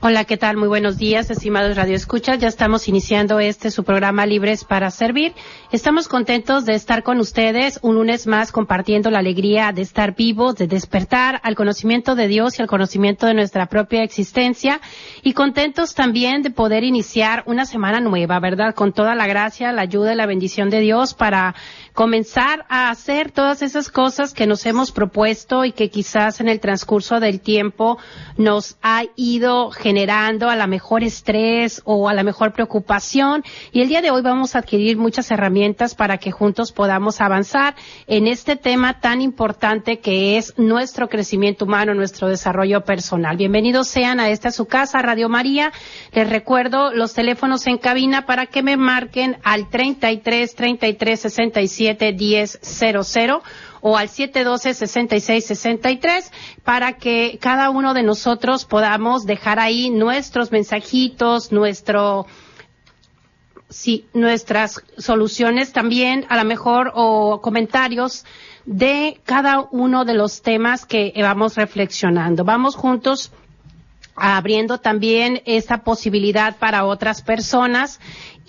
Hola, ¿qué tal? Muy buenos días, estimados Radio Escuchas. Ya estamos iniciando este su programa Libres para Servir. Estamos contentos de estar con ustedes un lunes más compartiendo la alegría de estar vivos, de despertar al conocimiento de Dios y al conocimiento de nuestra propia existencia y contentos también de poder iniciar una semana nueva, ¿verdad? Con toda la gracia, la ayuda y la bendición de Dios para comenzar a hacer todas esas cosas que nos hemos propuesto y que quizás en el transcurso del tiempo nos ha ido generando a la mejor estrés o a la mejor preocupación. Y el día de hoy vamos a adquirir muchas herramientas para que juntos podamos avanzar en este tema tan importante que es nuestro crecimiento humano, nuestro desarrollo personal. Bienvenidos sean a esta su casa, Radio María. Les recuerdo los teléfonos en cabina para que me marquen al 33 33 67 10 00 o al 712-6663 para que cada uno de nosotros podamos dejar ahí nuestros mensajitos, nuestro sí, nuestras soluciones también, a lo mejor, o comentarios de cada uno de los temas que vamos reflexionando. Vamos juntos abriendo también esa posibilidad para otras personas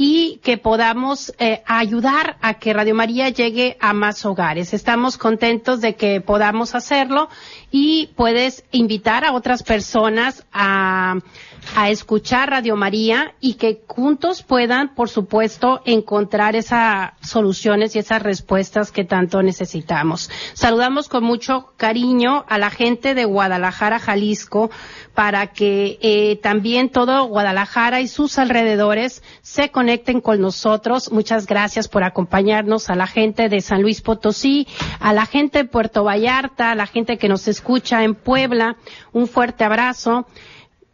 y que podamos eh, ayudar a que Radio María llegue a más hogares. Estamos contentos de que podamos hacerlo y puedes invitar a otras personas a, a escuchar Radio María y que juntos puedan, por supuesto, encontrar esas soluciones y esas respuestas que tanto necesitamos. Saludamos con mucho cariño a la gente de Guadalajara, Jalisco, para que eh, también todo Guadalajara y sus alrededores se conecten con nosotros. Muchas gracias por acompañarnos a la gente de San Luis Potosí, a la gente de Puerto Vallarta, a la gente que nos escucha en Puebla. Un fuerte abrazo.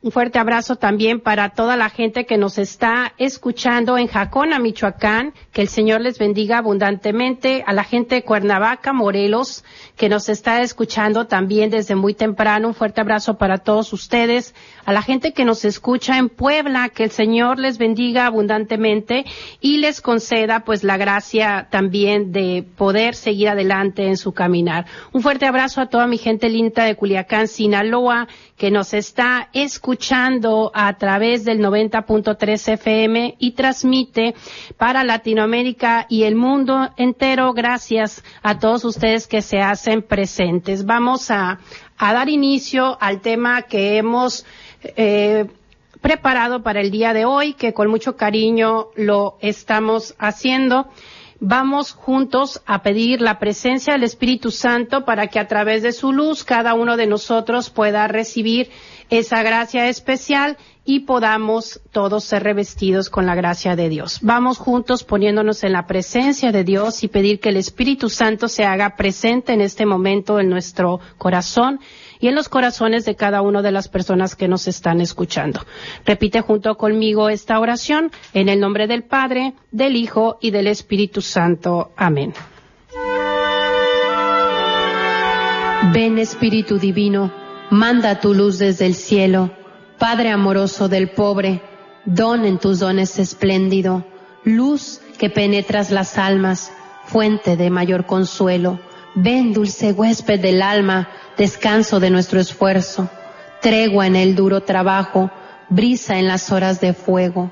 Un fuerte abrazo también para toda la gente que nos está escuchando en Jacona, Michoacán. Que el Señor les bendiga abundantemente. A la gente de Cuernavaca, Morelos, que nos está escuchando también desde muy temprano. Un fuerte abrazo para todos ustedes. A la gente que nos escucha en Puebla, que el Señor les bendiga abundantemente y les conceda pues la gracia también de poder seguir adelante en su caminar. Un fuerte abrazo a toda mi gente linda de Culiacán, Sinaloa, que nos está escuchando a través del 90.3 FM y transmite para Latinoamérica y el mundo entero. Gracias a todos ustedes que se hacen presentes. Vamos a, a dar inicio al tema que hemos eh, preparado para el día de hoy, que con mucho cariño lo estamos haciendo. Vamos juntos a pedir la presencia del Espíritu Santo para que a través de su luz cada uno de nosotros pueda recibir esa gracia especial y podamos todos ser revestidos con la gracia de Dios. Vamos juntos poniéndonos en la presencia de Dios y pedir que el Espíritu Santo se haga presente en este momento en nuestro corazón y en los corazones de cada una de las personas que nos están escuchando. Repite junto conmigo esta oración en el nombre del Padre, del Hijo y del Espíritu Santo. Amén. Ven Espíritu Divino, manda tu luz desde el cielo, Padre amoroso del pobre, don en tus dones espléndido, luz que penetras las almas, fuente de mayor consuelo. Ven, dulce huésped del alma, descanso de nuestro esfuerzo, tregua en el duro trabajo, brisa en las horas de fuego.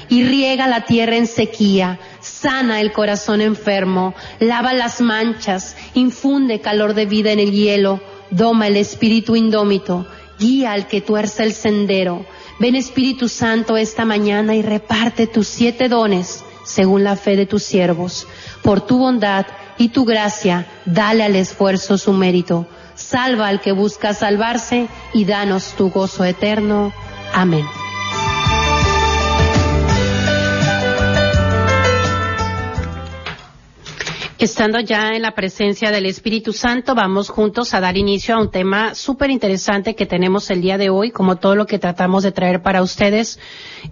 y riega la tierra en sequía, sana el corazón enfermo, lava las manchas, infunde calor de vida en el hielo, doma el espíritu indómito, guía al que tuerce el sendero. Ven Espíritu Santo esta mañana y reparte tus siete dones según la fe de tus siervos. Por tu bondad y tu gracia, dale al esfuerzo su mérito. Salva al que busca salvarse y danos tu gozo eterno. Amén. Estando ya en la presencia del Espíritu Santo, vamos juntos a dar inicio a un tema súper interesante que tenemos el día de hoy, como todo lo que tratamos de traer para ustedes,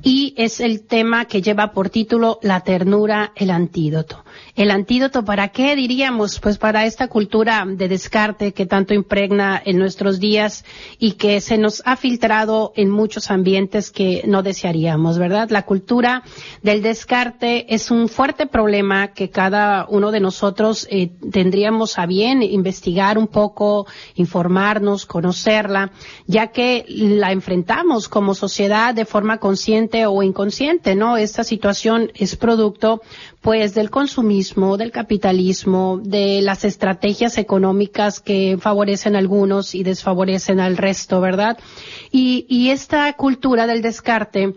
y es el tema que lleva por título La ternura, el antídoto. ¿El antídoto para qué diríamos? Pues para esta cultura de descarte que tanto impregna en nuestros días y que se nos ha filtrado en muchos ambientes que no desearíamos, ¿verdad? La cultura del descarte es un fuerte problema que cada uno de nosotros eh, tendríamos a bien investigar un poco, informarnos, conocerla, ya que la enfrentamos como sociedad de forma consciente o inconsciente, ¿no? Esta situación es producto pues del consumismo, del capitalismo, de las estrategias económicas que favorecen a algunos y desfavorecen al resto, ¿verdad? Y, y esta cultura del descarte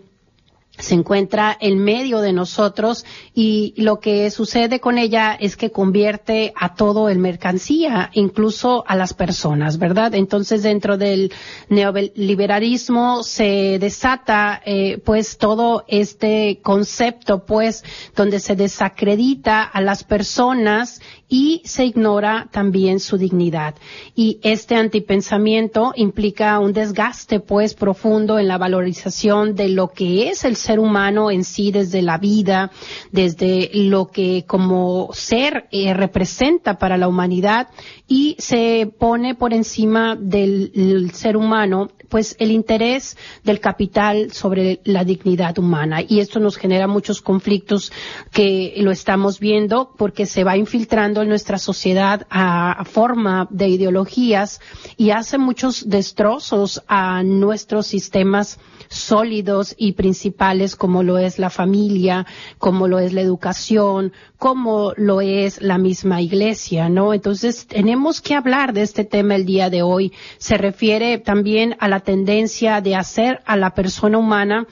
se encuentra en medio de nosotros y lo que sucede con ella es que convierte a todo en mercancía, incluso a las personas, ¿verdad? Entonces dentro del neoliberalismo se desata eh, pues todo este concepto pues donde se desacredita a las personas y se ignora también su dignidad. Y este antipensamiento implica un desgaste pues profundo en la valorización de lo que es el ser humano en sí desde la vida, desde lo que como ser eh, representa para la humanidad y se pone por encima del ser humano pues el interés del capital sobre la dignidad humana. Y esto nos genera muchos conflictos que lo estamos viendo porque se va infiltrando en nuestra sociedad a, forma de ideologías y hace muchos destrozos a nuestros sistemas sólidos y principales como lo es la familia, como lo es la educación, como lo es la misma iglesia, ¿no? Entonces tenemos que hablar de este tema el día de hoy. Se refiere también a la tendencia de hacer a la persona humana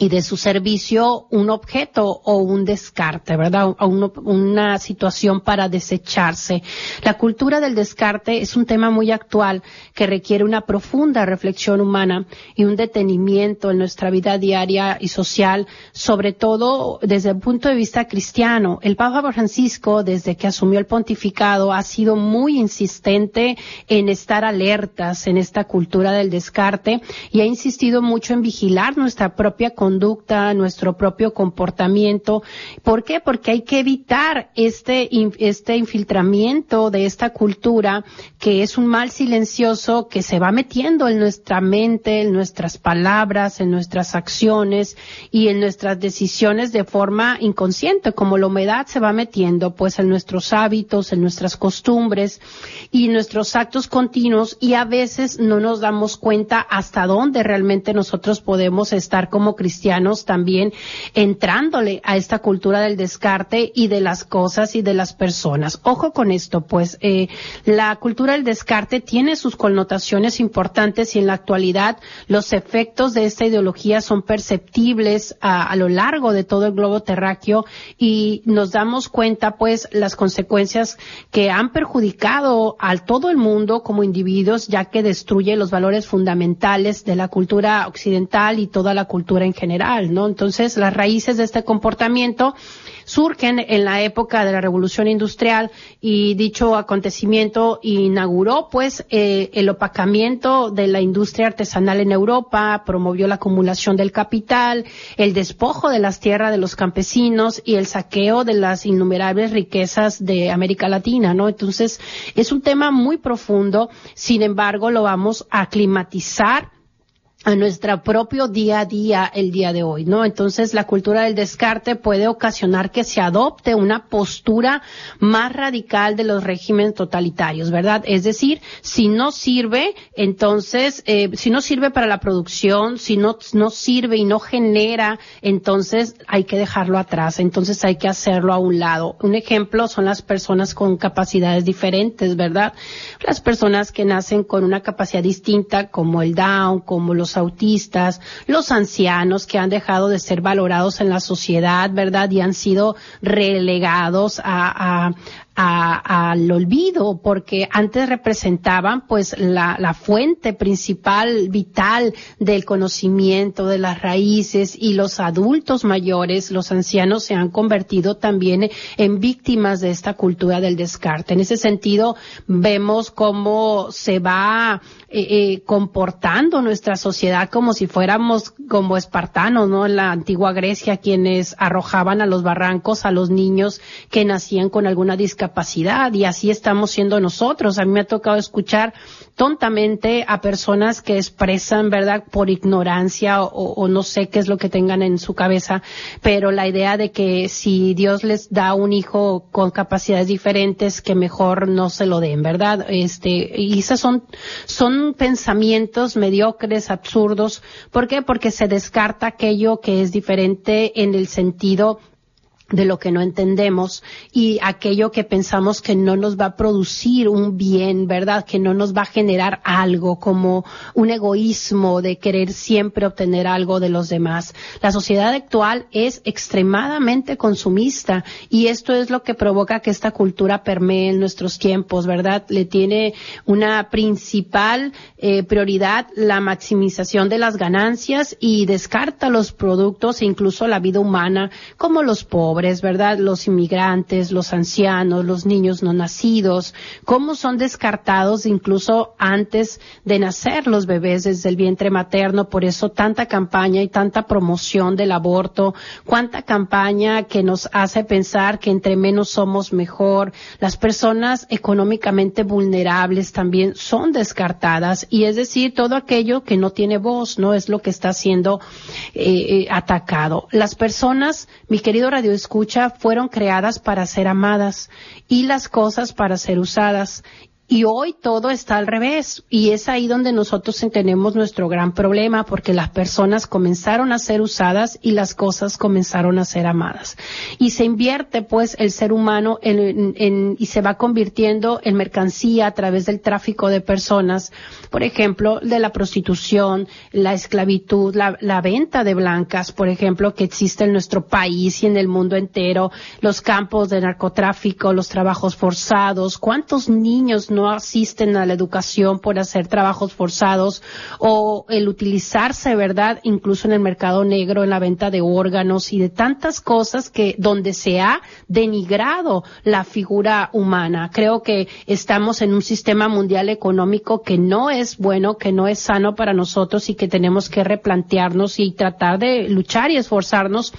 y de su servicio un objeto o un descarte, ¿verdad? Una situación para desecharse. La cultura del descarte es un tema muy actual que requiere una profunda reflexión humana y un detenimiento en nuestra vida diaria y social, sobre todo desde el punto de vista cristiano. El Papa Francisco, desde que asumió el pontificado, ha sido muy insistente en estar alertas en esta cultura del descarte y ha insistido mucho en vigilar nuestra propia conducta, nuestro propio comportamiento. ¿Por qué? Porque hay que evitar este, este infiltramiento de esta cultura que es un mal silencioso que se va metiendo en nuestra mente, en nuestras palabras, en nuestras acciones y en nuestras decisiones de forma inconsciente, como la humedad se va metiendo pues en nuestros hábitos, en nuestras costumbres y nuestros actos continuos y a veces no nos damos cuenta hasta dónde realmente nosotros podemos estar como cristianos cristianos también entrándole a esta cultura del descarte y de las cosas y de las personas. Ojo con esto, pues eh, la cultura del descarte tiene sus connotaciones importantes y en la actualidad los efectos de esta ideología son perceptibles a, lo largo de todo el globo terráqueo y nos damos cuenta pues las consecuencias que han perjudicado a todo el mundo como individuos ya que destruye los valores fundamentales de la cultura occidental y toda la cultura en general ¿no? Entonces, las raíces de este comportamiento surgen en la época de la revolución industrial y dicho acontecimiento inauguró pues eh, el opacamiento de la industria artesanal en Europa, promovió la acumulación del capital, el despojo de las tierras de los campesinos y el saqueo de las innumerables riquezas de América Latina, ¿no? Entonces, es un tema muy profundo, sin embargo, lo vamos a climatizar a nuestro propio día a día el día de hoy, ¿no? Entonces la cultura del descarte puede ocasionar que se adopte una postura más radical de los regímenes totalitarios, ¿verdad? Es decir, si no sirve, entonces, eh, si no sirve para la producción, si no, no sirve y no genera, entonces hay que dejarlo atrás, entonces hay que hacerlo a un lado. Un ejemplo son las personas con capacidades diferentes, ¿verdad? Las personas que nacen con una capacidad distinta, como el Down, como los autistas, los ancianos que han dejado de ser valorados en la sociedad, ¿verdad? Y han sido relegados a, a, al olvido porque antes representaban pues la, la, fuente principal vital del conocimiento de las raíces y los adultos mayores, los ancianos se han convertido también en víctimas de esta cultura del descarte. En ese sentido vemos cómo se va eh, eh, comportando nuestra sociedad como si fuéramos como espartanos, ¿no? En la antigua Grecia quienes arrojaban a los barrancos a los niños que nacían con alguna discapacidad capacidad y así estamos siendo nosotros. A mí me ha tocado escuchar tontamente a personas que expresan, ¿verdad?, por ignorancia o, no sé qué es lo que tengan en su cabeza, pero la idea de que si Dios les da un hijo con capacidades diferentes, que mejor no se lo den, ¿verdad? Este, y esos son, son pensamientos mediocres, absurdos. ¿Por qué? Porque se descarta aquello que es diferente en el sentido de lo que no entendemos y aquello que pensamos que no nos va a producir un bien, ¿verdad? Que no nos va a generar algo como un egoísmo de querer siempre obtener algo de los demás. La sociedad actual es extremadamente consumista y esto es lo que provoca que esta cultura permee en nuestros tiempos, ¿verdad? Le tiene una principal eh, prioridad la maximización de las ganancias y descarta los productos e incluso la vida humana como los pobres ¿verdad? Los inmigrantes, los ancianos, los niños no nacidos, cómo son descartados incluso antes de nacer los bebés desde el vientre materno. Por eso tanta campaña y tanta promoción del aborto, cuánta campaña que nos hace pensar que entre menos somos mejor. Las personas económicamente vulnerables también son descartadas y es decir, todo aquello que no tiene voz, ¿no? Es lo que está siendo eh, eh atacado. Las personas, mi querido Radio escucha fueron creadas para ser amadas y las cosas para ser usadas y hoy todo está al revés. Y es ahí donde nosotros tenemos nuestro gran problema, porque las personas comenzaron a ser usadas y las cosas comenzaron a ser amadas. Y se invierte pues el ser humano en, en, y se va convirtiendo en mercancía a través del tráfico de personas. Por ejemplo, de la prostitución, la esclavitud, la, la venta de blancas, por ejemplo, que existe en nuestro país y en el mundo entero, los campos de narcotráfico, los trabajos forzados, cuántos niños no no asisten a la educación por hacer trabajos forzados o el utilizarse, ¿verdad? Incluso en el mercado negro, en la venta de órganos y de tantas cosas que donde se ha denigrado la figura humana. Creo que estamos en un sistema mundial económico que no es bueno, que no es sano para nosotros y que tenemos que replantearnos y tratar de luchar y esforzarnos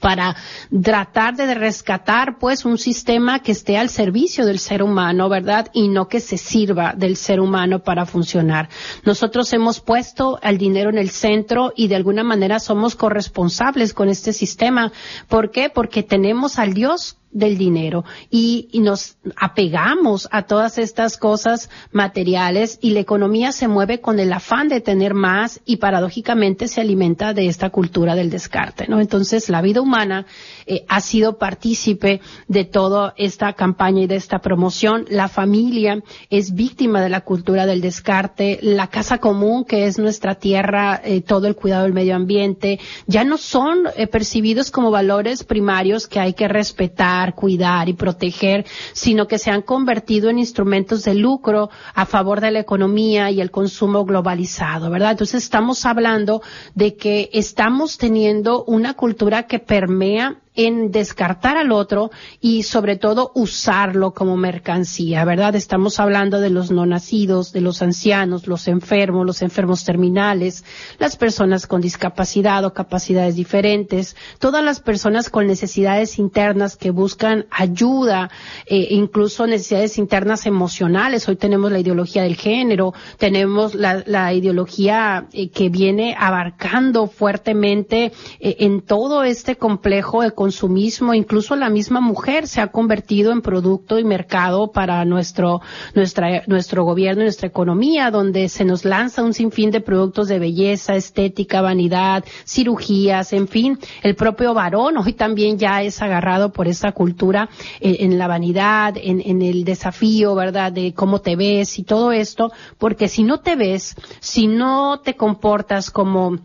para tratar de rescatar pues un sistema que esté al servicio del ser humano, ¿verdad? Y no que se sirva del ser humano para funcionar. Nosotros hemos puesto el dinero en el centro y de alguna manera somos corresponsables con este sistema. ¿Por qué? Porque tenemos al Dios del dinero y, nos apegamos a todas estas cosas materiales y la economía se mueve con el afán de tener más y paradójicamente se alimenta de esta cultura del descarte, ¿no? Entonces la vida humana eh, ha sido partícipe de toda esta campaña y de esta promoción. La familia es víctima de la cultura del descarte. La casa común, que es nuestra tierra, eh, todo el cuidado del medio ambiente, ya no son eh, percibidos como valores primarios que hay que respetar, cuidar y proteger, sino que se han convertido en instrumentos de lucro a favor de la economía y el consumo globalizado, ¿verdad? Entonces estamos hablando de que estamos teniendo una cultura que permea en descartar al otro y sobre todo usarlo como mercancía, ¿verdad? Estamos hablando de los no nacidos, de los ancianos, los enfermos, los enfermos terminales, las personas con discapacidad o capacidades diferentes, todas las personas con necesidades internas que buscan ayuda, eh, incluso necesidades internas emocionales. Hoy tenemos la ideología del género, tenemos la, ideología eh, que viene abarcando fuertemente eh, en todo este complejo de consumismo, incluso la misma mujer se ha convertido en producto y mercado para nuestro, nuestra, nuestro gobierno y nuestra economía, donde se nos lanza un sinfín de productos de belleza, estética, vanidad, cirugías, en fin, el propio varón hoy también ya es agarrado por esa cultura eh, en, la vanidad, en, en el desafío, ¿verdad? De cómo te ves y todo esto, porque si no te ves, si no te comportas como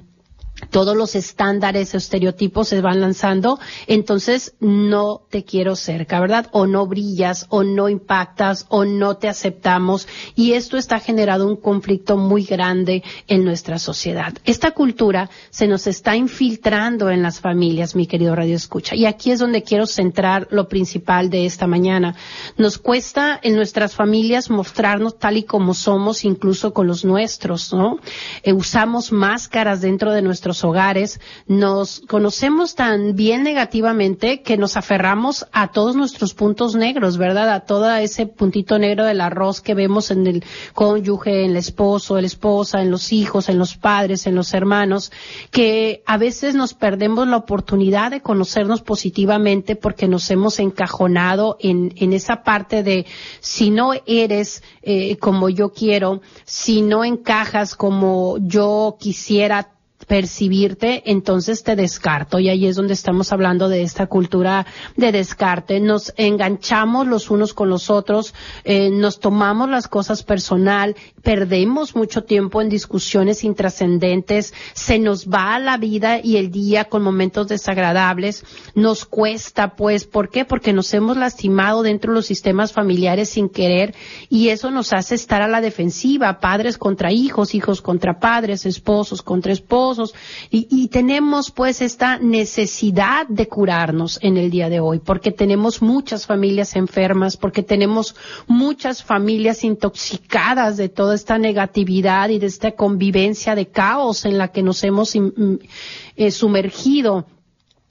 todos los estándares, estereotipos se van lanzando, entonces no te quiero cerca, ¿verdad? O no brillas, o no impactas, o no te aceptamos, y esto está generando un conflicto muy grande en nuestra sociedad. Esta cultura se nos está infiltrando en las familias, mi querido Radio Escucha, y aquí es donde quiero centrar lo principal de esta mañana. Nos cuesta en nuestras familias mostrarnos tal y como somos, incluso con los nuestros, ¿no? Eh, usamos máscaras dentro de nuestros hogares, nos conocemos tan bien negativamente que nos aferramos a todos nuestros puntos negros, ¿verdad? A todo ese puntito negro del arroz que vemos en el cónyuge, en el esposo, en la esposa, en los hijos, en los padres, en los hermanos, que a veces nos perdemos la oportunidad de conocernos positivamente porque nos hemos encajonado en, en esa parte de si no eres eh, como yo quiero, si no encajas como yo quisiera, percibirte, entonces te descarto. Y ahí es donde estamos hablando de esta cultura de descarte. Nos enganchamos los unos con los otros, eh, nos tomamos las cosas personal, perdemos mucho tiempo en discusiones intrascendentes, se nos va la vida y el día con momentos desagradables, nos cuesta pues, ¿por qué? Porque nos hemos lastimado dentro de los sistemas familiares sin querer y eso nos hace estar a la defensiva, padres contra hijos, hijos contra padres, esposos contra esposos y, y tenemos pues esta necesidad de curarnos en el día de hoy porque tenemos muchas familias enfermas, porque tenemos muchas familias intoxicadas de todo esta negatividad y de esta convivencia de caos en la que nos hemos eh, sumergido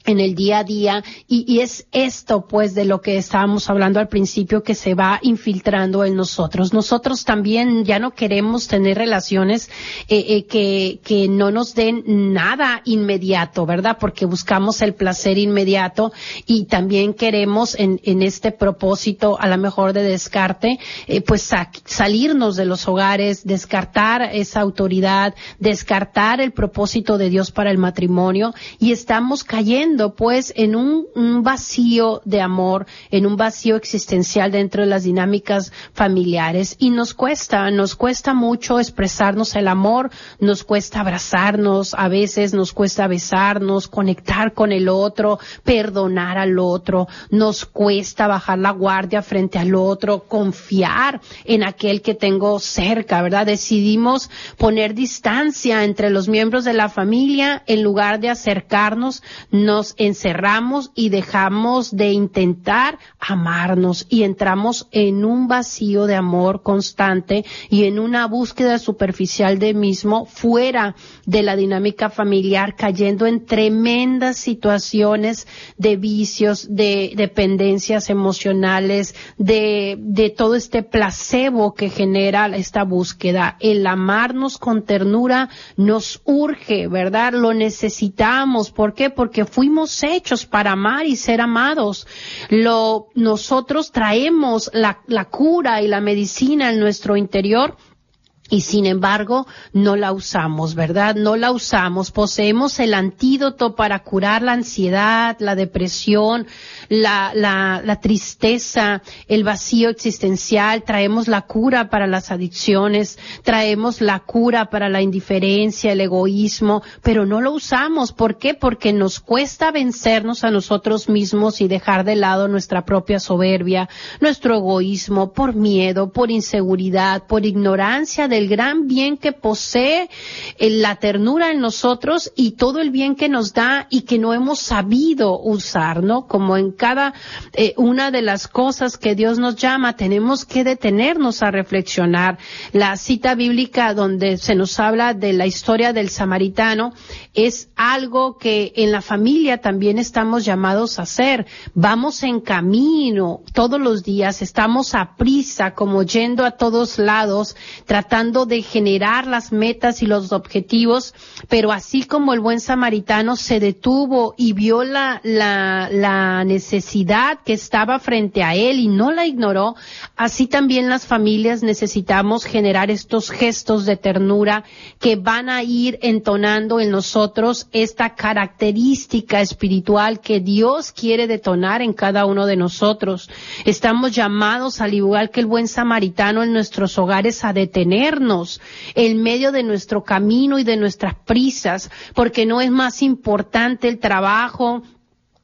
en el día a día y, es esto pues de lo que estábamos hablando al principio que se va infiltrando en nosotros. Nosotros también ya no queremos tener relaciones eh, eh, que, que no nos den nada inmediato, ¿verdad? Porque buscamos el placer inmediato y también queremos en, en este propósito a lo mejor de descarte eh, pues salirnos de los hogares, descartar esa autoridad, descartar el propósito de Dios para el matrimonio y estamos cayendo pues en un, vacío de amor, en un vacío existencial dentro de las dinámicas familiares y nos cuesta, nos cuesta mucho expresarnos el amor, nos cuesta abrazarnos, a veces nos cuesta besarnos, conectar con el otro, perdonar al otro, nos cuesta bajar la guardia frente al otro, confiar en aquel que tengo cerca, ¿verdad? Decidimos poner distancia entre los miembros de la familia en lugar de acercarnos, no nos encerramos y dejamos de intentar amarnos y entramos en un vacío de amor constante y en una búsqueda superficial de mismo fuera de la dinámica familiar, cayendo en tremendas situaciones de vicios, de dependencias emocionales, de, todo este placebo que genera esta búsqueda. El amarnos con ternura nos urge, ¿verdad? Lo necesitamos. ¿Por qué? Porque fuimos hechos para amar y ser amados. Lo, nosotros traemos la cura y la medicina en nuestro interior y sin embargo no la usamos, ¿verdad? No la usamos. Poseemos el antídoto para curar la ansiedad, la depresión, la, la, la tristeza, el vacío existencial. Traemos la cura para las adicciones, traemos la cura para la indiferencia, el egoísmo, pero no lo usamos. ¿Por qué? Porque nos cuesta vencernos a nosotros mismos y dejar de lado nuestra propia soberbia, nuestro egoísmo, por miedo, por inseguridad, por ignorancia de el gran bien que posee eh, la ternura en nosotros y todo el bien que nos da y que no hemos sabido usar, ¿no? Como en cada eh, una de las cosas que Dios nos llama, tenemos que detenernos a reflexionar. La cita bíblica donde se nos habla de la historia del samaritano es algo que en la familia también estamos llamados a hacer. Vamos en camino todos los días, estamos a prisa, como yendo a todos lados, tratando de generar las metas y los objetivos, pero así como el buen samaritano se detuvo y vio la, la, la necesidad que estaba frente a él y no la ignoró, así también las familias necesitamos generar estos gestos de ternura que van a ir entonando en nosotros esta característica espiritual que Dios quiere detonar en cada uno de nosotros. Estamos llamados, al igual que el buen samaritano en nuestros hogares, a detenernos en medio de nuestro camino y de nuestras prisas, porque no es más importante el trabajo,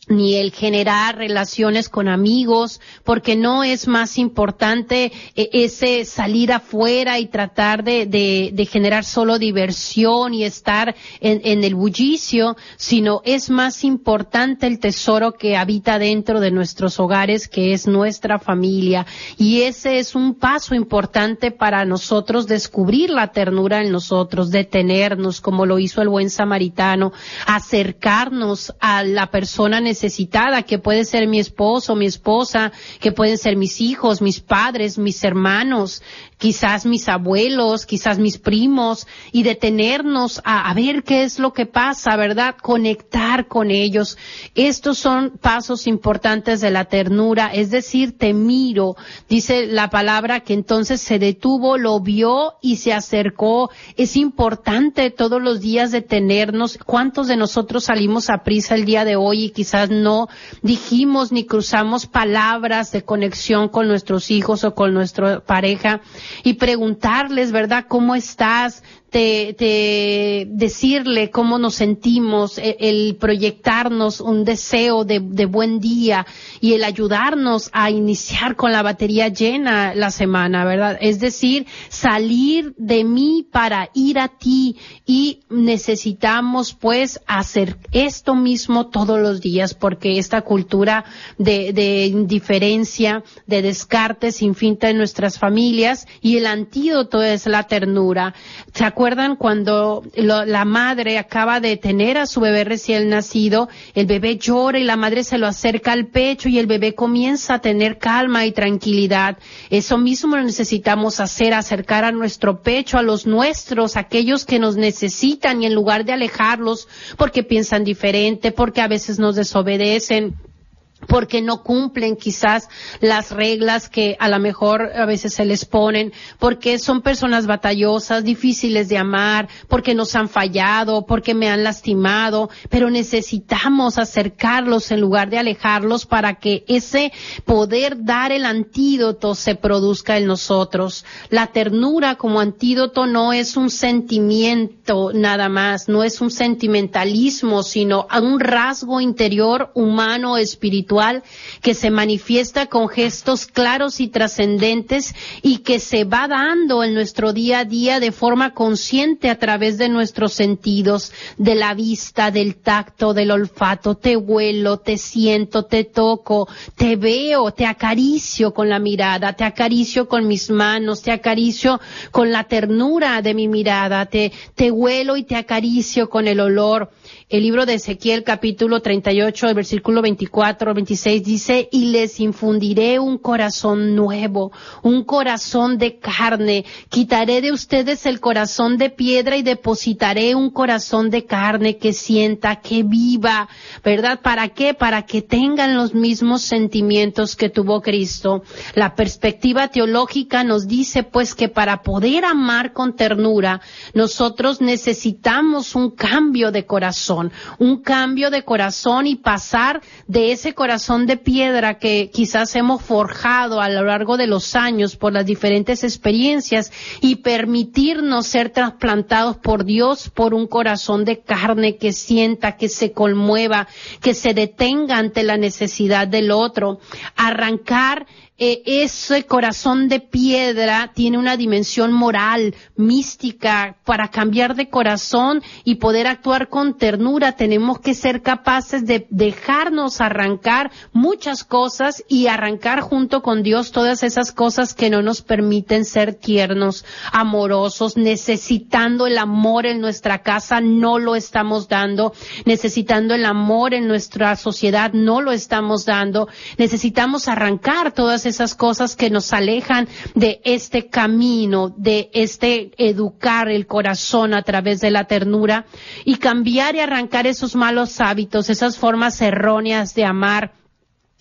ni el generar relaciones con amigos, porque no es más importante eh, ese salir afuera y tratar de, de, generar solo diversión y estar en, en, el bullicio, sino es más importante el tesoro que habita dentro de nuestros hogares, que es nuestra familia. Y ese es un paso importante para nosotros descubrir la ternura en nosotros, detenernos, como lo hizo el buen samaritano, acercarnos a la persona necesitada necesitada, que puede ser mi esposo, mi esposa, que pueden ser mis hijos, mis padres, mis hermanos, quizás mis abuelos, quizás mis primos, y detenernos a, a, ver qué es lo que pasa, ¿verdad? Conectar con ellos. Estos son pasos importantes de la ternura, es decir, te miro. Dice la palabra que entonces se detuvo, lo vio y se acercó. Es importante todos los días detenernos. ¿Cuántos de nosotros salimos a prisa el día de hoy y quizás no dijimos ni cruzamos palabras de conexión con nuestros hijos o con nuestra pareja? Y preguntarles, ¿verdad? ¿Cómo estás? De, decirle cómo nos sentimos, e, el, proyectarnos un deseo de, buen día y el ayudarnos a iniciar con la batería llena la semana, ¿verdad? Es decir, salir de mí para ir a ti y necesitamos pues hacer esto mismo todos los días porque esta cultura de, indiferencia, de descarte sin finta en nuestras familias y el antídoto es la ternura. ¿Se acuerdan cuando la madre acaba de tener a su bebé recién nacido? El bebé llora y la madre se lo acerca al pecho y el bebé comienza a tener calma y tranquilidad. Eso mismo necesitamos hacer, acercar a nuestro pecho a los nuestros, aquellos que nos necesitan y en lugar de alejarlos porque piensan diferente, porque a veces nos desobedecen porque no cumplen quizás las reglas que a lo mejor a veces se les ponen, porque son personas batallosas, difíciles de amar, porque nos han fallado, porque me han lastimado, pero necesitamos acercarlos en lugar de alejarlos para que ese poder dar el antídoto se produzca en nosotros. La ternura como antídoto no es un sentimiento nada más, no es un sentimentalismo, sino un rasgo interior humano espiritual que se manifiesta con gestos claros y trascendentes y que se va dando en nuestro día a día de forma consciente a través de nuestros sentidos, de la vista, del tacto, del olfato. Te huelo, te siento, te toco, te veo, te acaricio con la mirada, te acaricio con mis manos, te acaricio con la ternura de mi mirada, te, te huelo y te acaricio con el olor. El libro de Ezequiel capítulo 38, el versículo 24, 26 dice, y les infundiré un corazón nuevo, un corazón de carne. Quitaré de ustedes el corazón de piedra y depositaré un corazón de carne que sienta, que viva, ¿verdad? ¿Para qué? Para que tengan los mismos sentimientos que tuvo Cristo. La perspectiva teológica nos dice pues que para poder amar con ternura, nosotros necesitamos un cambio de corazón un cambio de corazón y pasar de ese corazón de piedra que quizás hemos forjado a lo largo de los años por las diferentes experiencias y permitirnos ser trasplantados por Dios por un corazón de carne que sienta, que se conmueva, que se detenga ante la necesidad del otro, arrancar eh, ese corazón de piedra tiene una dimensión moral, mística, para cambiar de corazón y poder actuar con ternura. Tenemos que ser capaces de dejarnos arrancar muchas cosas y arrancar junto con Dios todas esas cosas que no nos permiten ser tiernos, amorosos, necesitando el amor en nuestra casa, no lo estamos dando, necesitando el amor en nuestra sociedad, no lo estamos dando, necesitamos arrancar todas esas cosas que nos alejan de este camino, de este educar el corazón a través de la ternura y cambiar y arrancar esos malos hábitos, esas formas erróneas de amar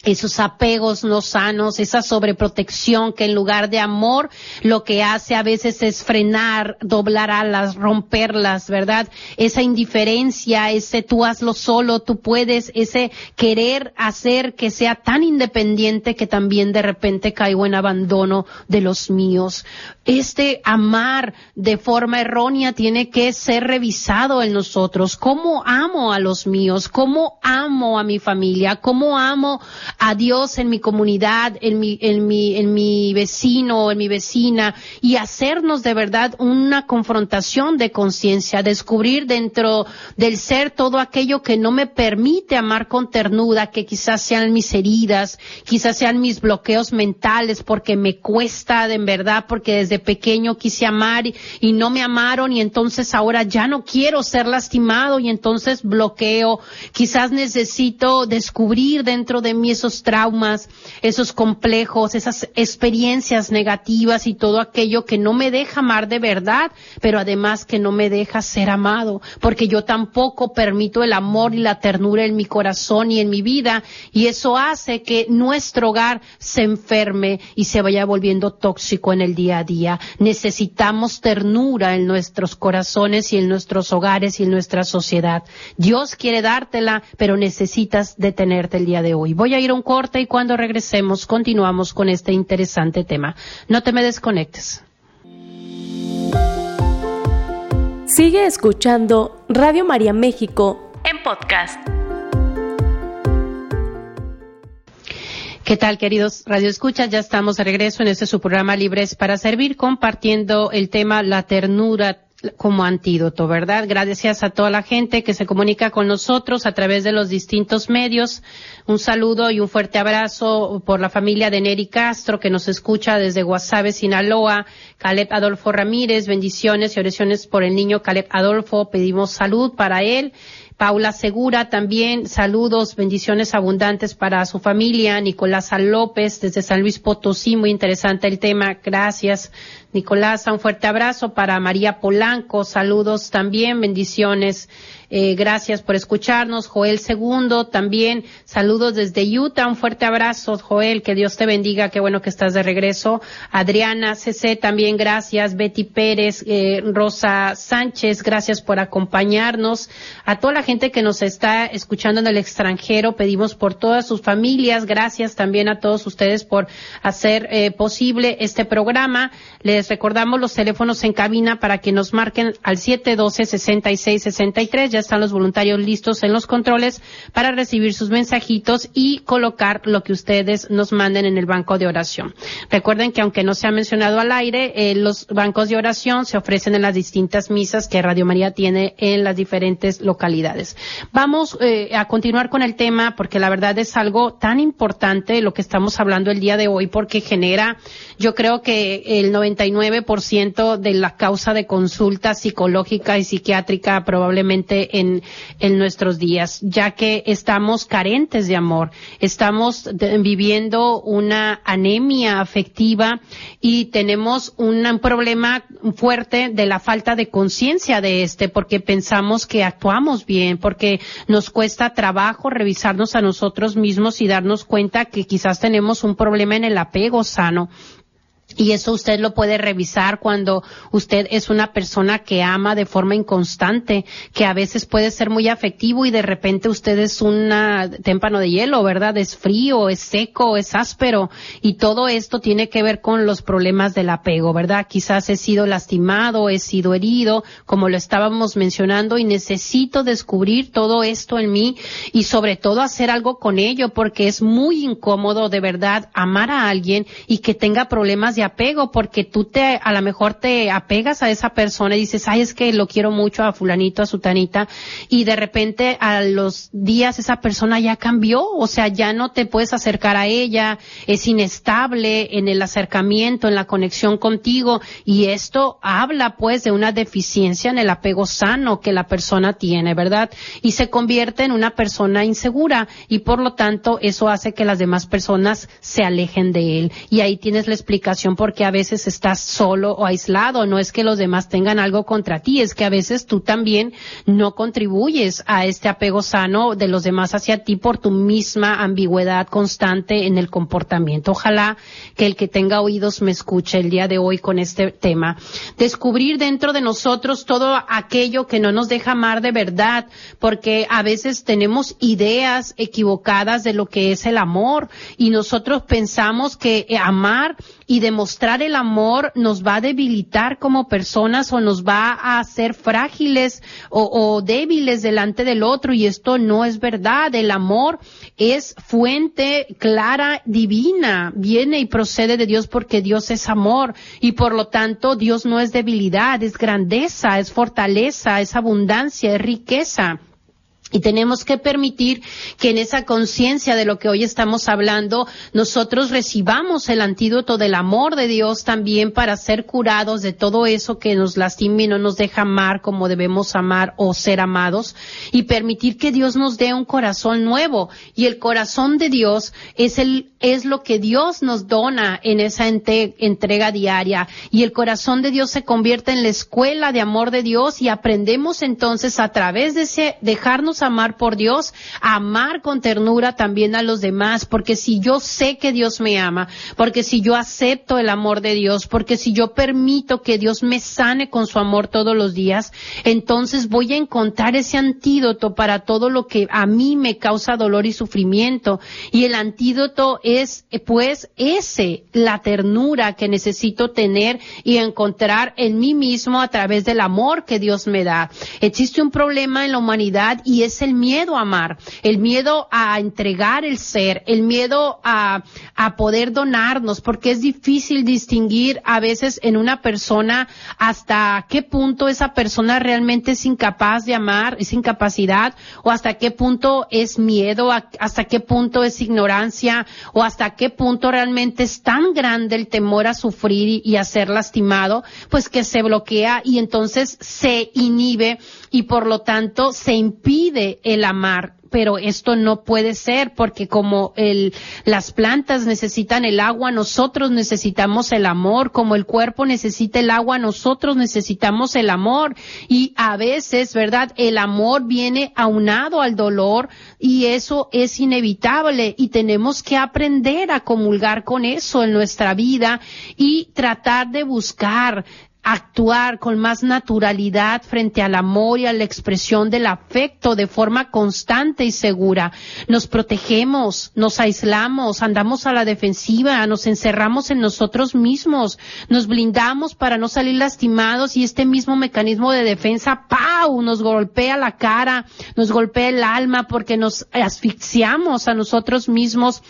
esos apegos no sanos, esa sobreprotección que en lugar de amor lo que hace a veces es frenar, doblar alas, romperlas, ¿verdad? Esa indiferencia, ese tú hazlo solo, tú puedes, ese querer hacer que sea tan independiente que también de repente caigo en abandono de los míos. Este amar de forma errónea tiene que ser revisado en nosotros. ¿Cómo amo a los míos? ¿Cómo amo a mi familia? ¿Cómo amo a Dios en mi comunidad, en mi, en mi, en mi vecino, en mi vecina, y hacernos de verdad una confrontación de conciencia, descubrir dentro del ser todo aquello que no me permite amar con ternura, que quizás sean mis heridas, quizás sean mis bloqueos mentales, porque me cuesta de en verdad, porque desde pequeño quise amar y, no me amaron y entonces ahora ya no quiero ser lastimado y entonces bloqueo, quizás necesito descubrir dentro de mí traumas, esos complejos, esas experiencias negativas y todo aquello que no me deja amar de verdad, pero además que no me deja ser amado, porque yo tampoco permito el amor y la ternura en mi corazón y en mi vida, y eso hace que nuestro hogar se enferme y se vaya volviendo tóxico en el día a día. Necesitamos ternura en nuestros corazones y en nuestros hogares y en nuestra sociedad. Dios quiere dártela, pero necesitas detenerte el día de hoy. Voy a ir un corte y cuando regresemos continuamos con este interesante tema. No te me desconectes. Sigue escuchando Radio María México en podcast. ¿Qué tal, queridos Radio Escuchas? Ya estamos de regreso en este su programa Libres para Servir, compartiendo el tema La ternura como antídoto, ¿verdad? Gracias a toda la gente que se comunica con nosotros a través de los distintos medios. Un saludo y un fuerte abrazo por la familia de Neri Castro que nos escucha desde Guasave, Sinaloa. Caleb Adolfo Ramírez, bendiciones y oraciones por el niño Caleb Adolfo. Pedimos salud para él. Paula Segura también, saludos, bendiciones abundantes para su familia. Nicolás López desde San Luis Potosí, muy interesante el tema, gracias. Nicolás, un fuerte abrazo para María Polanco, saludos también, bendiciones. Eh, gracias por escucharnos. Joel Segundo, también saludos desde Utah. Un fuerte abrazo, Joel. Que Dios te bendiga. Qué bueno que estás de regreso. Adriana CC, también gracias. Betty Pérez, eh, Rosa Sánchez, gracias por acompañarnos. A toda la gente que nos está escuchando en el extranjero, pedimos por todas sus familias. Gracias también a todos ustedes por hacer eh, posible este programa. Les recordamos los teléfonos en cabina para que nos marquen al 712-6663 ya están los voluntarios listos en los controles para recibir sus mensajitos y colocar lo que ustedes nos manden en el banco de oración. Recuerden que aunque no se ha mencionado al aire, eh, los bancos de oración se ofrecen en las distintas misas que Radio María tiene en las diferentes localidades. Vamos eh, a continuar con el tema porque la verdad es algo tan importante lo que estamos hablando el día de hoy porque genera, yo creo que el 99% de la causa de consulta psicológica y psiquiátrica probablemente en, en nuestros días, ya que estamos carentes de amor, estamos viviendo una anemia afectiva y tenemos un, problema fuerte de la falta de conciencia de este, porque pensamos que actuamos bien, porque nos cuesta trabajo revisarnos a nosotros mismos y darnos cuenta que quizás tenemos un problema en el apego sano Y eso usted lo puede revisar cuando usted es una persona que ama de forma inconstante, que a veces puede ser muy afectivo y de repente usted es un témpano de hielo, ¿verdad? Es frío, es seco, es áspero y todo esto tiene que ver con los problemas del apego, ¿verdad? Quizás he sido lastimado, he sido herido, como lo estábamos mencionando y necesito descubrir todo esto en mí y sobre todo hacer algo con ello porque es muy incómodo de verdad amar a alguien y que tenga problemas de apego porque tú te, a lo mejor te apegas a esa persona y dices, ay, es que lo quiero mucho a fulanito, a sutanita, y de repente a los días esa persona ya cambió, o sea, ya no te puedes acercar a ella, es inestable en el acercamiento, en la conexión contigo, y esto habla pues de una deficiencia en el apego sano que la persona tiene, ¿verdad? Y se convierte en una persona insegura y por lo tanto eso hace que las demás personas se alejen de él. Y ahí tienes la explicación porque a veces estás solo o aislado. No es que los demás tengan algo contra ti, es que a veces tú también no contribuyes a este apego sano de los demás hacia ti por tu misma ambigüedad constante en el comportamiento. Ojalá que el que tenga oídos me escuche el día de hoy con este tema. Descubrir dentro de nosotros todo aquello que no nos deja amar de verdad, porque a veces tenemos ideas equivocadas de lo que es el amor y nosotros pensamos que amar y demostrar el amor nos va a debilitar como personas o nos va a hacer frágiles o, o, débiles delante del otro y esto no es verdad. El amor es fuente clara, divina, viene y procede de Dios porque Dios es amor y por lo tanto Dios no es debilidad, es grandeza, es fortaleza, es abundancia, es riqueza. Y tenemos que permitir que en esa conciencia de lo que hoy estamos hablando, nosotros recibamos el antídoto del amor de Dios también para ser curados de todo eso que nos lastima y no nos deja amar como debemos amar o ser amados y permitir que Dios nos dé un corazón nuevo. Y el corazón de Dios es el, es lo que Dios nos dona en esa entrega diaria. Y el corazón de Dios se convierte en la escuela de amor de Dios y aprendemos entonces a través de ese dejarnos amar por Dios, amar con ternura también a los demás, porque si yo sé que Dios me ama, porque si yo acepto el amor de Dios, porque si yo permito que Dios me sane con su amor todos los días, entonces voy a encontrar ese antídoto para todo lo que a mí me causa dolor y sufrimiento. Y el antídoto es, pues, ese, la ternura que necesito tener y encontrar en mí mismo a través del amor que Dios me da. Existe un problema en la humanidad y es el miedo a amar, el miedo a entregar el ser, el miedo a, a poder donarnos, porque es difícil distinguir a veces en una persona hasta qué punto esa persona realmente es incapaz de amar, es incapacidad, o hasta qué punto es miedo, hasta qué punto es ignorancia, o hasta qué punto realmente es tan grande el temor a sufrir y a ser lastimado, pues que se bloquea y entonces se inhibe y por lo tanto se impide el amar pero esto no puede ser porque como el, las plantas necesitan el agua, nosotros necesitamos el amor, como el cuerpo necesita el agua, nosotros necesitamos el amor y a veces, ¿verdad? El amor viene aunado al dolor y eso es inevitable y tenemos que aprender a comulgar con eso en nuestra vida y tratar de buscar actuar con más naturalidad frente al amor y a la expresión del afecto de forma constante y segura. Nos protegemos, nos aislamos, andamos a la defensiva, nos encerramos en nosotros mismos, nos blindamos para no salir lastimados y este mismo mecanismo de defensa, ¡pau!, nos golpea la cara, nos golpea el alma porque nos asfixiamos a nosotros mismos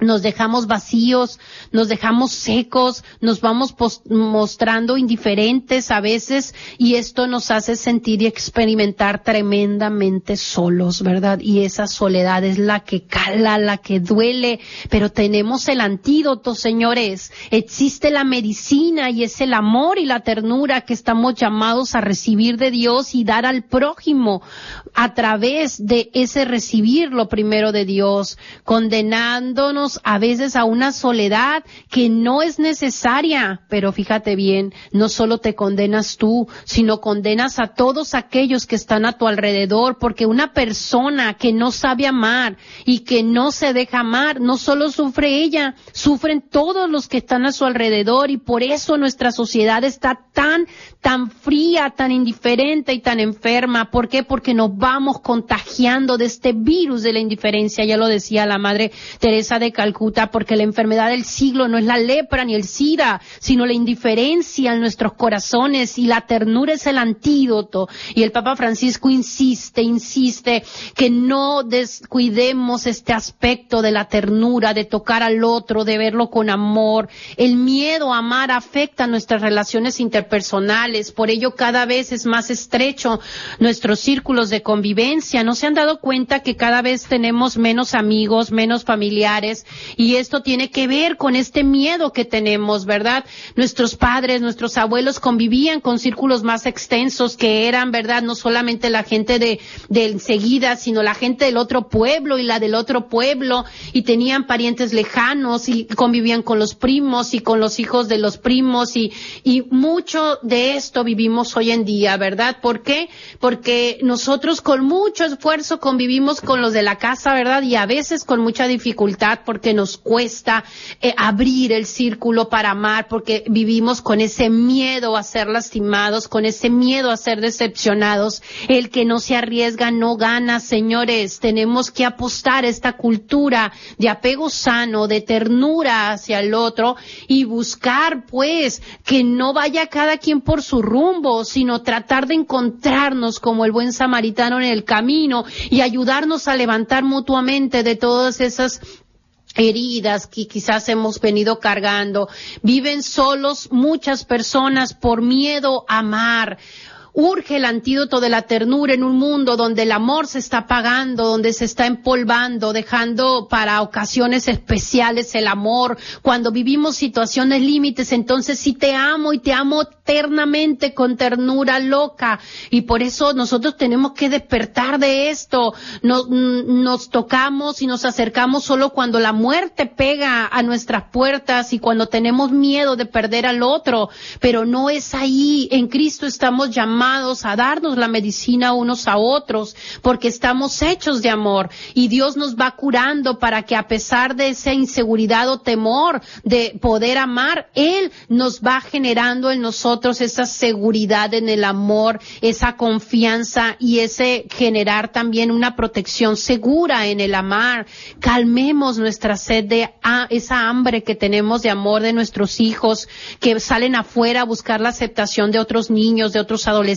nos dejamos vacíos, nos dejamos secos, nos vamos mostrando indiferentes a veces y esto nos hace sentir y experimentar tremendamente solos, ¿verdad? Y esa soledad es la que cala, la que duele, pero tenemos el antídoto, señores. Existe la medicina y es el amor y la ternura que estamos llamados a recibir de Dios y dar al prójimo a través de ese recibir lo primero de Dios, condenándonos a veces a una soledad que no es necesaria. Pero fíjate bien, no solo te condenas tú, sino condenas a todos aquellos que están a tu alrededor, porque una persona que no sabe amar y que no se deja amar, no solo sufre ella, sufren todos los que están a su alrededor y por eso nuestra sociedad está tan, tan fría, tan indiferente y tan enferma. ¿Por qué? Porque nos vamos contagiando de este virus de la indiferencia, ya lo decía la madre Teresa de Calcuta, porque la enfermedad del siglo no es la lepra ni el SIDA, sino la indiferencia en nuestros corazones y la ternura es el antídoto. Y el Papa Francisco insiste, insiste que no descuidemos este aspecto de la ternura, de tocar al otro, de verlo con amor. El miedo a amar afecta nuestras relaciones interpersonales, por ello cada vez es más estrecho nuestros círculos de convivencia. ¿No se han dado cuenta que cada vez tenemos menos amigos, menos familiares? Y esto tiene que ver con este miedo que tenemos, ¿verdad? Nuestros padres, nuestros abuelos convivían con círculos más extensos que eran, ¿verdad? No solamente la gente de, de enseguida, sino la gente del otro pueblo y la del otro pueblo y tenían parientes lejanos y convivían con los primos y con los hijos de los primos y, y mucho de esto vivimos hoy en día, ¿verdad? ¿Por qué? Porque nosotros con mucho esfuerzo convivimos con los de la casa, ¿verdad? Y a veces con mucha dificultad porque nos cuesta eh, abrir el círculo para amar, porque vivimos con ese miedo a ser lastimados, con ese miedo a ser decepcionados. El que no se arriesga no gana, señores. Tenemos que apostar esta cultura de apego sano, de ternura hacia el otro y buscar, pues, que no vaya cada quien por su rumbo, sino tratar de encontrarnos como el buen samaritano en el camino y ayudarnos a levantar mutuamente de todas esas heridas que quizás hemos venido cargando. Viven solos muchas personas por miedo a amar. Urge el antídoto de la ternura en un mundo donde el amor se está apagando, donde se está empolvando, dejando para ocasiones especiales el amor. Cuando vivimos situaciones límites, entonces sí te amo y te amo eternamente con ternura loca. Y por eso nosotros tenemos que despertar de esto. Nos, nos tocamos y nos acercamos solo cuando la muerte pega a nuestras puertas y cuando tenemos miedo de perder al otro. Pero no es ahí. En Cristo estamos llamados a darnos la medicina unos a otros, porque estamos hechos de amor y Dios nos va curando para que a pesar de esa inseguridad o temor de poder amar, Él nos va generando en nosotros esa seguridad en el amor, esa confianza y ese generar también una protección segura en el amar. Calmemos nuestra sed de esa hambre que tenemos de amor de nuestros hijos que salen afuera a buscar la aceptación de otros niños, de otros adolescentes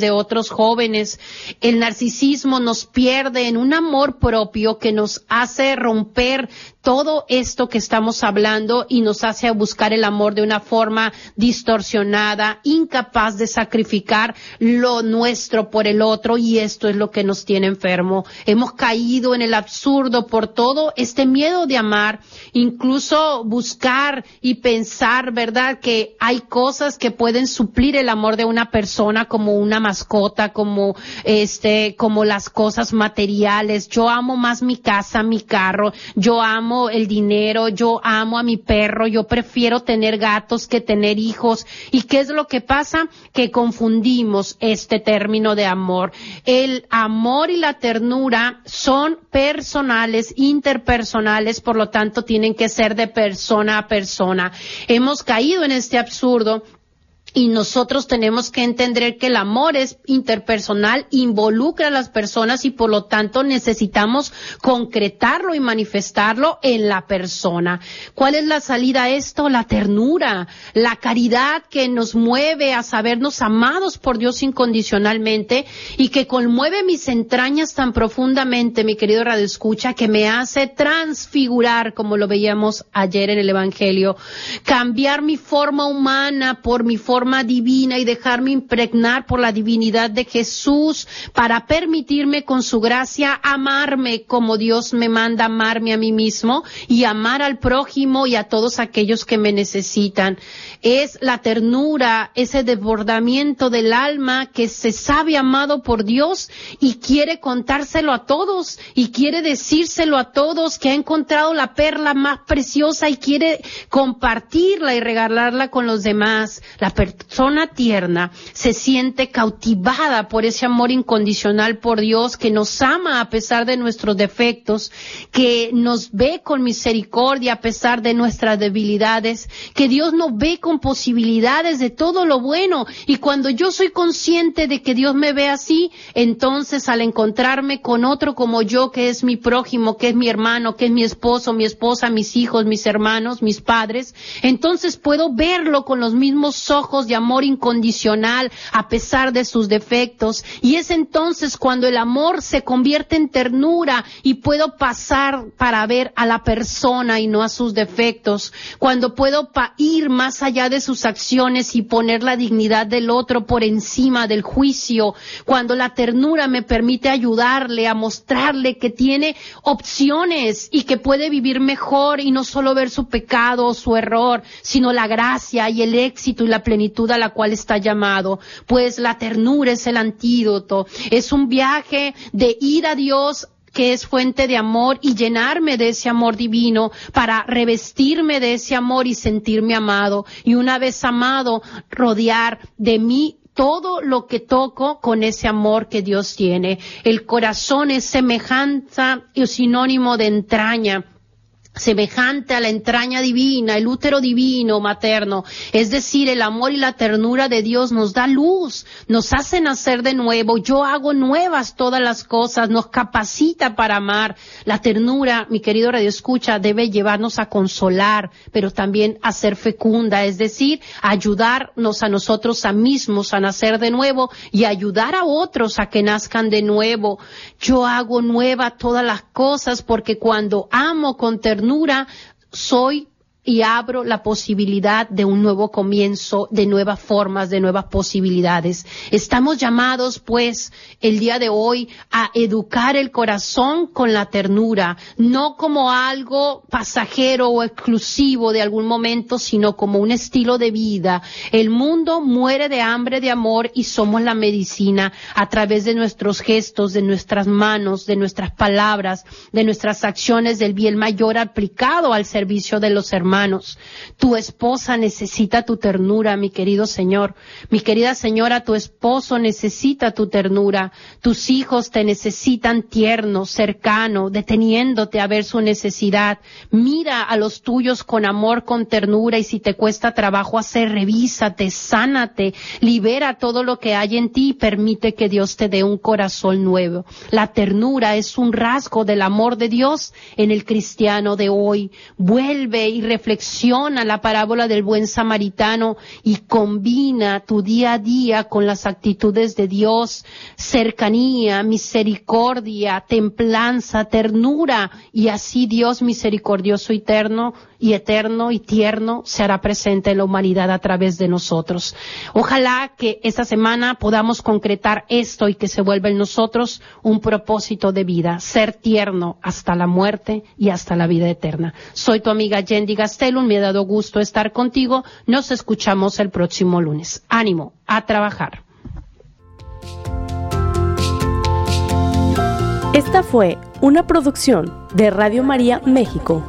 de otros jóvenes. El narcisismo nos pierde en un amor propio que nos hace romper todo esto que estamos hablando y nos hace buscar el amor de una forma distorsionada, incapaz de sacrificar lo nuestro por el otro y esto es lo que nos tiene enfermo. Hemos caído en el absurdo por todo este miedo de amar, incluso buscar y pensar, ¿verdad? Que hay cosas que pueden suplir el amor de una persona como una mascota, como este, como las cosas materiales. Yo amo más mi casa, mi carro, yo amo el dinero, yo amo a mi perro, yo prefiero tener gatos que tener hijos. ¿Y qué es lo que pasa? Que confundimos este término de amor. El amor y la ternura son personales, interpersonales, por lo tanto tienen que ser de persona a persona. Hemos caído en este absurdo y nosotros tenemos que entender que el amor es interpersonal, involucra a las personas y por lo tanto necesitamos concretarlo y manifestarlo en la persona. ¿Cuál es la salida a esto? La ternura, la caridad que nos mueve a sabernos amados por Dios incondicionalmente y que conmueve mis entrañas tan profundamente, mi querido Radio Escucha, que me hace transfigurar, como lo veíamos ayer en el Evangelio, cambiar mi forma humana por mi forma divina y dejarme impregnar por la divinidad de Jesús para permitirme con su gracia amarme como Dios me manda amarme a mí mismo y amar al prójimo y a todos aquellos que me necesitan. Es la ternura, ese desbordamiento del alma que se sabe amado por Dios y quiere contárselo a todos y quiere decírselo a todos que ha encontrado la perla más preciosa y quiere compartirla y regalarla con los demás. La persona tierna se siente cautivada por ese amor incondicional por Dios que nos ama a pesar de nuestros defectos, que nos ve con misericordia a pesar de nuestras debilidades, que Dios nos ve con posibilidades de todo lo bueno y cuando yo soy consciente de que Dios me ve así, entonces al encontrarme con otro como yo, que es mi prójimo, que es mi hermano, que es mi esposo, mi esposa, mis hijos, mis hermanos, mis padres, entonces puedo verlo con los mismos ojos de amor incondicional a pesar de sus defectos. Y es entonces cuando el amor se convierte en ternura y puedo pasar para ver a la persona y no a sus defectos. Cuando puedo ir más allá de sus acciones y poner la dignidad del otro por encima del juicio. Cuando la ternura me permite ayudarle a mostrarle que tiene opciones y que puede vivir mejor y no solo ver su pecado o su error, sino la gracia y el éxito y la plenitud a la cual está llamado. Pues la ternura es el antídoto. Es un viaje de ir a Dios que es fuente de amor y llenarme de ese amor divino para revestirme de ese amor y sentirme amado. Y una vez amado, rodear de mí todo lo que toco con ese amor que Dios tiene. El corazón es semejanza y sinónimo de entraña semejante a la entraña divina, el útero divino materno, es decir, el amor y la ternura de Dios nos da luz, nos hace nacer de nuevo, yo hago nuevas todas las cosas, nos capacita para amar. La ternura, mi querido Radio Escucha, debe llevarnos a consolar, pero también a ser fecunda, es decir, ayudarnos a nosotros a mismos a nacer de nuevo y ayudar a otros a que nazcan de nuevo. Yo hago nueva todas las cosas porque cuando amo con ternura, soy y abro la posibilidad de un nuevo comienzo, de nuevas formas, de nuevas posibilidades. Estamos llamados, pues, el día de hoy a educar el corazón con la ternura, no como algo pasajero o exclusivo de algún momento, sino como un estilo de vida. El mundo muere de hambre de amor y somos la medicina a través de nuestros gestos, de nuestras manos, de nuestras palabras, de nuestras acciones del bien mayor aplicado al servicio de los hermanos tu esposa necesita tu ternura, mi querido Señor. Mi querida señora, tu esposo necesita tu ternura. Tus hijos te necesitan tierno, cercano, deteniéndote a ver su necesidad. Mira a los tuyos con amor, con ternura y si te cuesta trabajo hacer, revísate, sánate, libera todo lo que hay en ti y permite que Dios te dé un corazón nuevo. La ternura es un rasgo del amor de Dios en el cristiano de hoy. Vuelve y reflexiona reflexiona la parábola del buen samaritano y combina tu día a día con las actitudes de Dios, cercanía, misericordia, templanza, ternura, y así Dios misericordioso eterno y eterno y tierno se hará presente en la humanidad a través de nosotros. Ojalá que esta semana podamos concretar esto y que se vuelva en nosotros un propósito de vida, ser tierno hasta la muerte y hasta la vida eterna. Soy tu amiga Yendi Gastelum, me ha dado gusto estar contigo. Nos escuchamos el próximo lunes. Ánimo, a trabajar. Esta fue una producción de Radio María México.